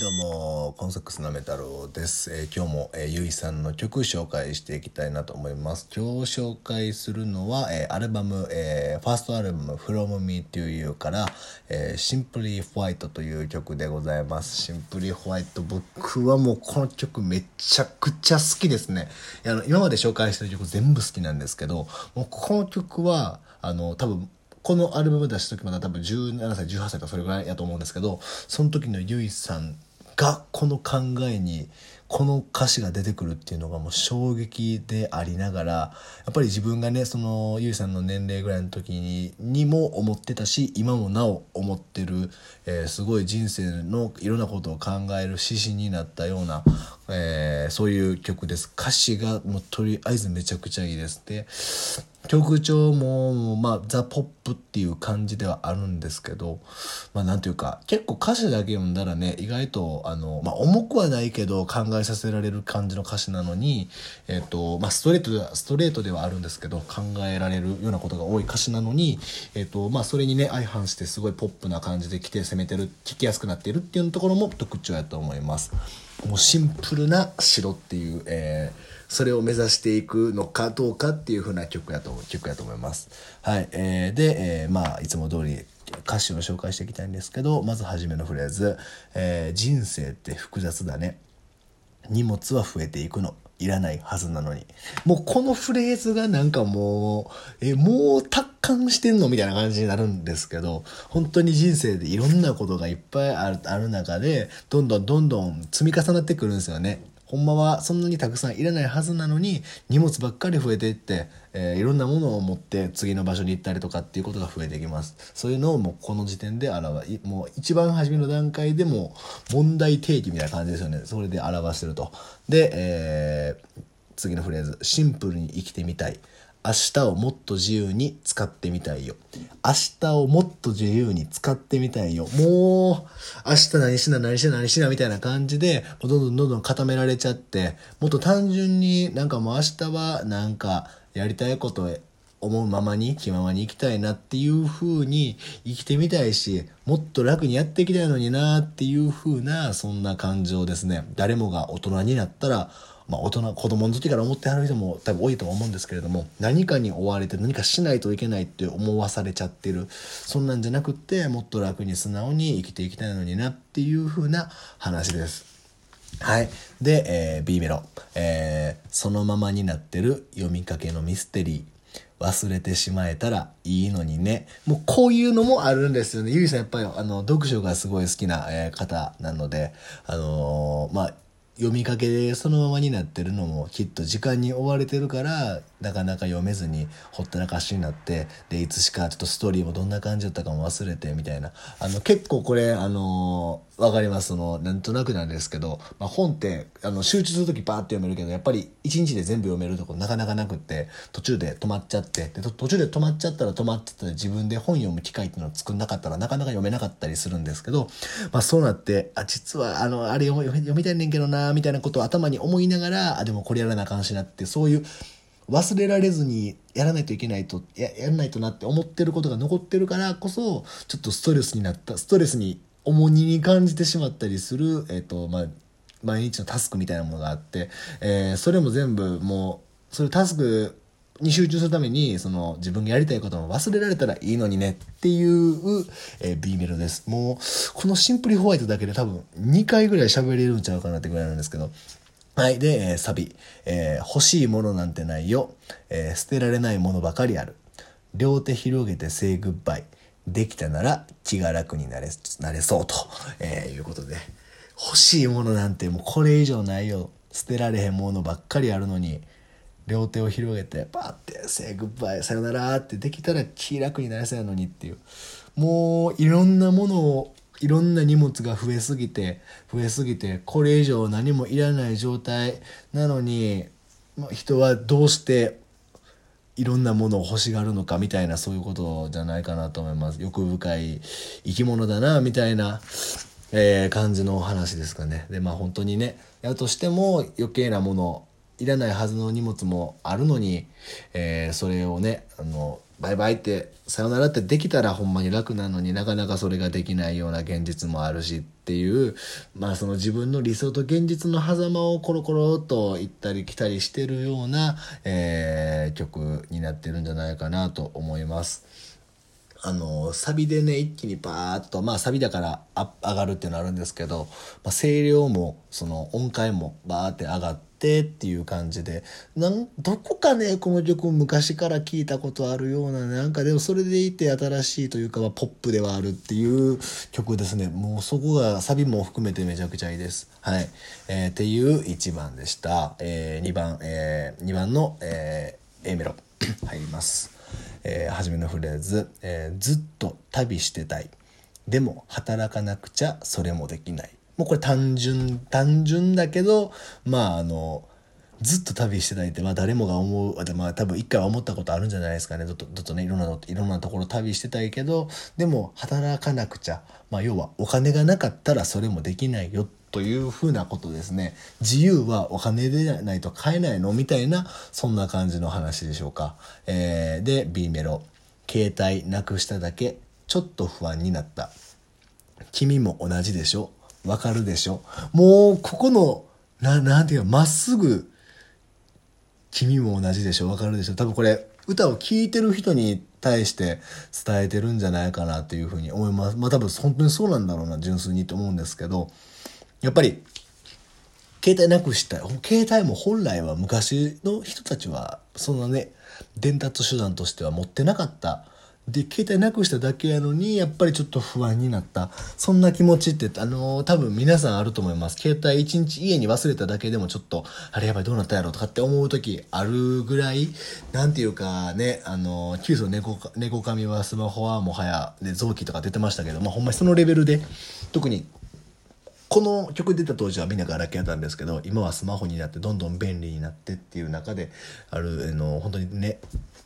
どうも、コンサックスなメタロウです。えー今日も、えーゆいさんの曲紹介していきたいなと思います。今日紹介するのは、えーアルバム、えーファーストアルバム From Me to You から、えー、Simply White という曲でございます。Simply White 僕はもうこの曲めちゃくちゃ好きですね。いやあの今まで紹介してる曲全部好きなんですけど、もうこの曲は、あの、多分このアルバム出した時まだ多分17歳18歳とかそれぐらいやと思うんですけどその時のゆいさんがこの考えにこの歌詞が出てくるっていうのがもう衝撃でありながらやっぱり自分がねそのゆいさんの年齢ぐらいの時ににも思ってたし今もなお思ってる、えーすごい人生のいろんなことを考える指針になったような、えーそういう曲です歌詞がもうとりあえずめちゃくちゃいいですで曲調も、まあ、ザ・ポップっていう感じではあるんですけど、まあ、なんていうか、結構歌詞だけ読んだらね、意外と、あの、まあ、重くはないけど、考えさせられる感じの歌詞なのに、えっ、と、まあ、ストレートでは、ストレートではあるんですけど、考えられるようなことが多い歌詞なのに、えっ、と、まあ、それにね、相反してすごいポップな感じで来て攻めてる、聴きやすくなっているっていうところも特徴やと思います。もうシンプルな白っていう、えーそれを目指していくのかどうかっていう風な曲やと曲やと思います。はい、えーで、えーまあいつも通り歌詞を紹介していきたいんですけどまず初めのフレーズ、えー人生って複雑だね。荷物は増えていくの。いらないはずなのに。もうこのフレーズがなんかもうえもう達観してんの？みたいな感じになるんですけど本当に人生でいろんなことがいっぱいあるある中でどんどんどんどん積み重なってくるんですよね。ほんまはそんなにたくさんいらないはずなのに荷物ばっかり増えていって、えーいろんなものを持って次の場所に行ったりとかっていうことが増えていきます。そういうのをもうこの時点で表もう一番初めの段階でも問題提起みたいな感じですよね。それで表してると。で、えー次のフレーズ「シンプルに生きてみたい」明日をもっと自由に使ってみたいよ。明日をもっと自由に使ってみたいよ。もう、明日何しな何しな何しなみたいな感じで、どんどんどんどん固められちゃって、もっと単純になんかもう明日はなんかやりたいこと思うままに気ままに生きたいなっていう風に生きてみたいし、もっと楽にやっていきたいのになっていう風な、そんな感情ですね。誰もが大人になったら、まあ、大人子供の時から思ってはる人も多分多いと思うんですけれども何かに追われて何かしないといけないって思わされちゃってるそんなんじゃなくってもっと楽に素直に生きていきたいのになっていう風な話です。はい。で、えー B メロ、えーそのままになってる読みかけのミステリー。忘れてしまえたらいいのにね。もうこういうのもあるんですよね。ゆいさんやっぱりあの読書がすごい好きな、え方なので、あのーまあ、読みかけでそのままになってるのもきっと時間に追われてるからなかなか読めずにほったらかしになってでいつしかちょっとストーリーもどんな感じだったかも忘れてみたいな。あの結構これあのわかります。そのなんとなくなんですけど、まあ、本ってあの集中する時バーって読めるけどやっぱり一日で全部読めるとこなかなかなくって途中で止まっちゃってで途中で止まっちゃったら止まってたら自分で本読む機会っていうのを作んなかったらなかなか読めなかったりするんですけど、まあ、そうなってあ実はあのあれ読み読みたいねんけどなみたいなことを頭に思いながらあでもこれやらなあかんしなってそういう忘れられずにやらないといけないとややらないとなって思ってることが残ってるからこそちょっとストレスになったストレスに重荷に感じてしまったりする、えっとまあ、毎日のタスクみたいなものがあって、えーそれも全部もうそれタスクに集中するためにその自分がやりたいことも忘れられたらいいのにねっていう、えー B メロです。もうこのシンプルホワイトだけで多分2回ぐらい喋れるんちゃうかなってぐらいなんですけどはい。で、えサビ、えー欲しいものなんてないよ。えー捨てられないものばかりある。両手広げて say goodbye。できたなら気が楽になれ、なれそうと、えーいうことで。欲しいものなんてもうこれ以上ないよ。捨てられへんものばっかりあるのに、両手を広げてパーって「say goodbye さよなら」ってできたら気楽になれそうやのにっていうもういろんなものをいろんな荷物が増えすぎて増えすぎてこれ以上何もいらない状態なのにまあ人はどうしていろんなものを欲しがるのかみたいなそういうことじゃないかなと思います。欲深い生き物だなみたいな、えー感じのお話ですかね。でまあ本当にねやとしても余計なものいらないはずの荷物もあるのに、えー、それをねあのバイバイってさよならってできたらほんまに楽なのになかなかそれができないような現実もあるしっていうまあその自分の理想と現実の狭間をコロコロと行ったり来たりしてるような、えー、曲になってるんじゃないかなと思います。あのサビでね一気にバーッとまあサビだから上がるっていうのはあるんですけど、まあ、声量もその音階もバーって上がっってっていう感じでなんどこかねこの曲昔から聞いたことあるようななんかでもそれでいて新しいというか、まあ、ポップではあるっていう曲ですねもうそこがサビも含めてめちゃくちゃいいです。はいえー、っていう1番でした、えー、2番、えー、2番の、えー、A メロ 入ります。えー、初めのフレーズ、えー、ずっと旅してたい。でも働かなくちゃそれもできない。もうこれ単純、単純だけど、まああの、ずっと旅してたいって、まあ誰もが思う、まあ多分一回は思ったことあるんじゃないですかね。ずっと、ずっとね、いろんな、いろんなところ旅してたいけど、でも働かなくちゃ。まあ要はお金がなかったらそれもできないよというふうなことですね。自由はお金でないと買えないのみたいな、そんな感じの話でしょうか。えー、で、B メロ。携帯なくしただけ、ちょっと不安になった。君も同じでしょ？わかるでしょ？もう、ここの、な、なんていうか、まっすぐ、君も同じでしょ？わかるでしょ？多分これ、歌を聴いてる人に対して伝えてるんじゃないかなというふうに思います。まあ多分本当にそうなんだろうな、純粋にと思うんですけど、やっぱり、携帯なくしたい。携帯も本来は昔の人たちは、そんなね、伝達手段としては持ってなかったで携帯なくしただけやのにやっぱりちょっと不安になった。そんな気持ちってあのー、多分皆さんあると思います。携帯一日家に忘れただけでもちょっとあれやばいどうなったやろとかって思う時あるぐらいなんていうかねあのー、急須猫猫髪はスマホはもはや、ね、臓器とか出てましたけどまあほんまにそのレベルで特にこの曲出た当時はみんなガラケーやったんですけど今はスマホになってどんどん便利になってっていう中であるあの本当にね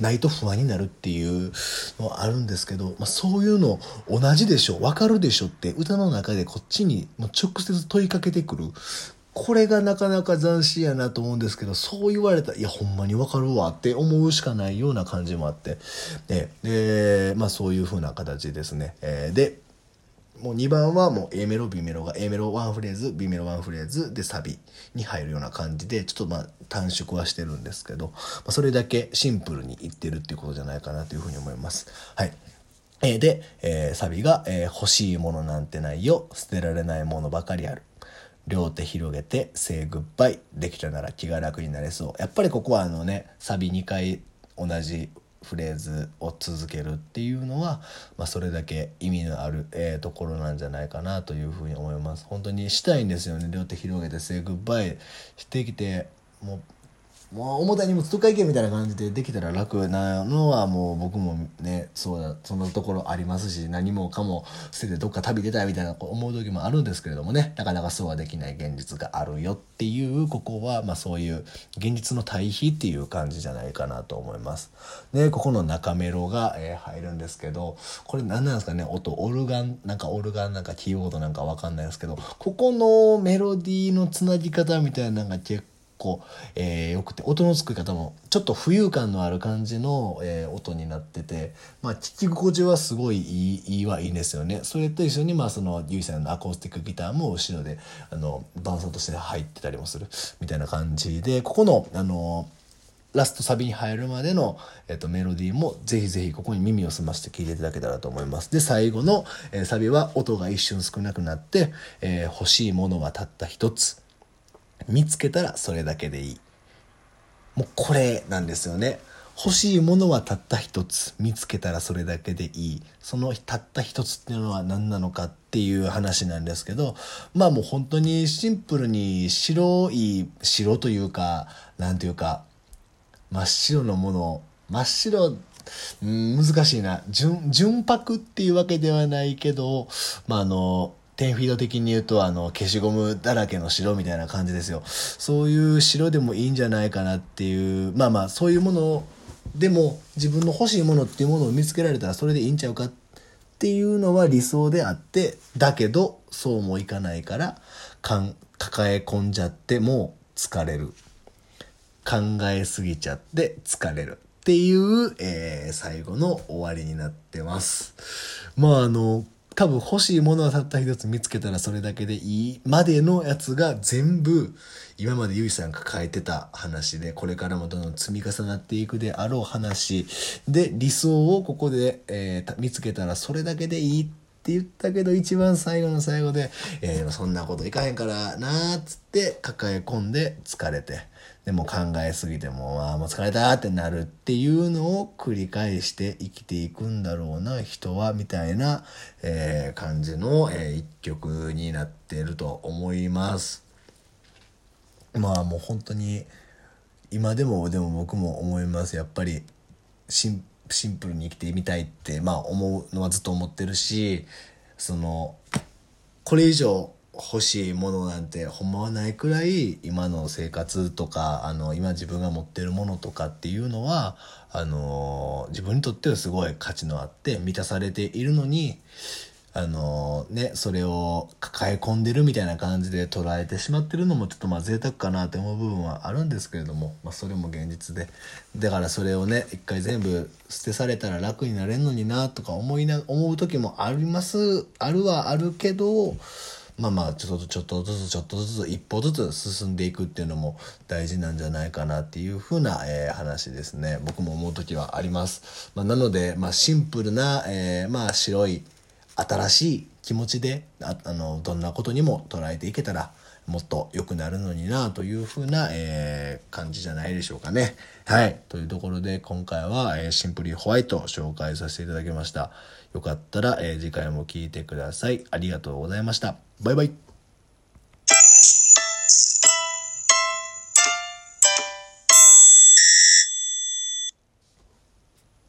ないと不安になるっていうのはあるんですけど、まあ、そういうの同じでしょ分かるでしょって歌の中でこっちに直接問いかけてくる。これがなかなか斬新やなと思うんですけどそう言われたらいやほんまに分かるわって思うしかないような感じもあって。でで、まあ、そういう風な形ですね。でもう2番はもう A メロ B メロが A メロ1フレーズ B メロ1フレーズでサビに入るような感じでちょっとまあ短縮はしてるんですけど、まあ、それだけシンプルにいってるっていうことじゃないかなというふうに思います。はい。えー、で、えー、サビが、えー、欲しいものなんてないよ捨てられないものばかりある。両手広げて Say Goodbye できたなら気が楽になれそう。やっぱりここはあのね、サビ2回同じフレーズを続けるっていうのは、まあ、それだけ意味のある、えー、ところなんじゃないかなというふうに思います。本当にしたいんですよね。両手広げて「セイグッバイ」してきてもうもう重たい荷物どっか行けみたいな感じでできたら楽なのはもう僕もねそうだそのところありますし何もかも捨ててどっか旅出たいみたいな思う時もあるんですけれどもねなかなかそうはできない現実があるよっていうここはまあそういう現実の対比っていう感じじゃないかなと思います。でここの中メロが、え、入るんですけどこれ何なんですかね？音オルガンなんかオルガンなんかキーボードなんかわかんないですけどここのメロディーのつなぎ方みたいなのが結構構、えー、よくて音の作り方もちょっと浮遊感のある感じの、えー、音になってて、まあ、聞き心地はすごいいいいいはいいんですよね。それと一緒に、まあ、そのゆいさんのアコースティックギターも後ろであの伴奏として入ってたりもするみたいな感じでここのあのラストサビに入るまでの、えっと、メロディーもぜひぜひここに耳を澄まして聴いていただけたらと思います。で、最後の、えー、サビは音が一瞬少なくなって、えー、欲しいものはたった一つ。見つけたらそれだけでいい。もうこれなんですよね。欲しいものはたった一つ。見つけたらそれだけでいい。そのたった一つっていうのは何なのかっていう話なんですけど。まあもう本当にシンプルに白い白というかなんていうか真っ白のもの。真っ白うん難しいな。純純白っていうわけではないけどまああの10フィード的に言うと、あの、消しゴムだらけの白みたいな感じですよ。そういう白でもいいんじゃないかなっていう、まあまあ、そういうものでも、自分の欲しいものっていうものを見つけられたらそれでいいんちゃうかっていうのは理想であって、だけど、そうもいかないから、かん抱え込んじゃっても疲れる。考えすぎちゃって疲れるっていう、えー、最後の終わりになってます。まああの、多分欲しいものはたった一つ見つけたらそれだけでいいまでのやつが全部今までゆいさんが抱えてた話でこれからもどんどん積み重なっていくであろう話で理想をここで、えー、見つけたらそれだけでいいってって言ったけど一番最後の最後で、えー、そんなこといかへんからなーっつって抱え込んで疲れて。でも考えすぎても、ああ、もう疲れたってなるっていうのを繰り返して生きていくんだろうな、人は、みたいな、えー、感じの、えー、一曲になってると思います。まあもう本当に、今でも、でも僕も思います。やっぱり、シンプルに生きてみたいって、まあ思うのはずっと思ってるし、その、これ以上欲しいものなんてほんまはないくらい今の生活とかあの今自分が持ってるものとかっていうのはあの自分にとってはすごい価値のあって満たされているのにあのねそれを抱え込んでるみたいな感じで捉えてしまってるのもちょっとまあ贅沢かなって思う部分はあるんですけれども、まあ、それも現実で。だからそれをね一回全部捨てされたら楽になれんのになとか思いな思う時もありますあるはあるけどまあまあちょっとちょっとずつちょっとずつ一歩ずつ進んでいくっていうのも大事なんじゃないかなっていうふうな、えー、話ですね。僕も思う時はあります、まあ、なので、まあ、シンプルな、えー、まあ白い新しい気持ちであのどんなことにも捉えていけたらもっと良くなるのになというふうな、えー、感じじゃないでしょうかね。はい。というところで今回は、えー、シンプリホワイト紹介させていただきました。よかったら、えー、次回も聴いてください。ありがとうございました。バイバイ。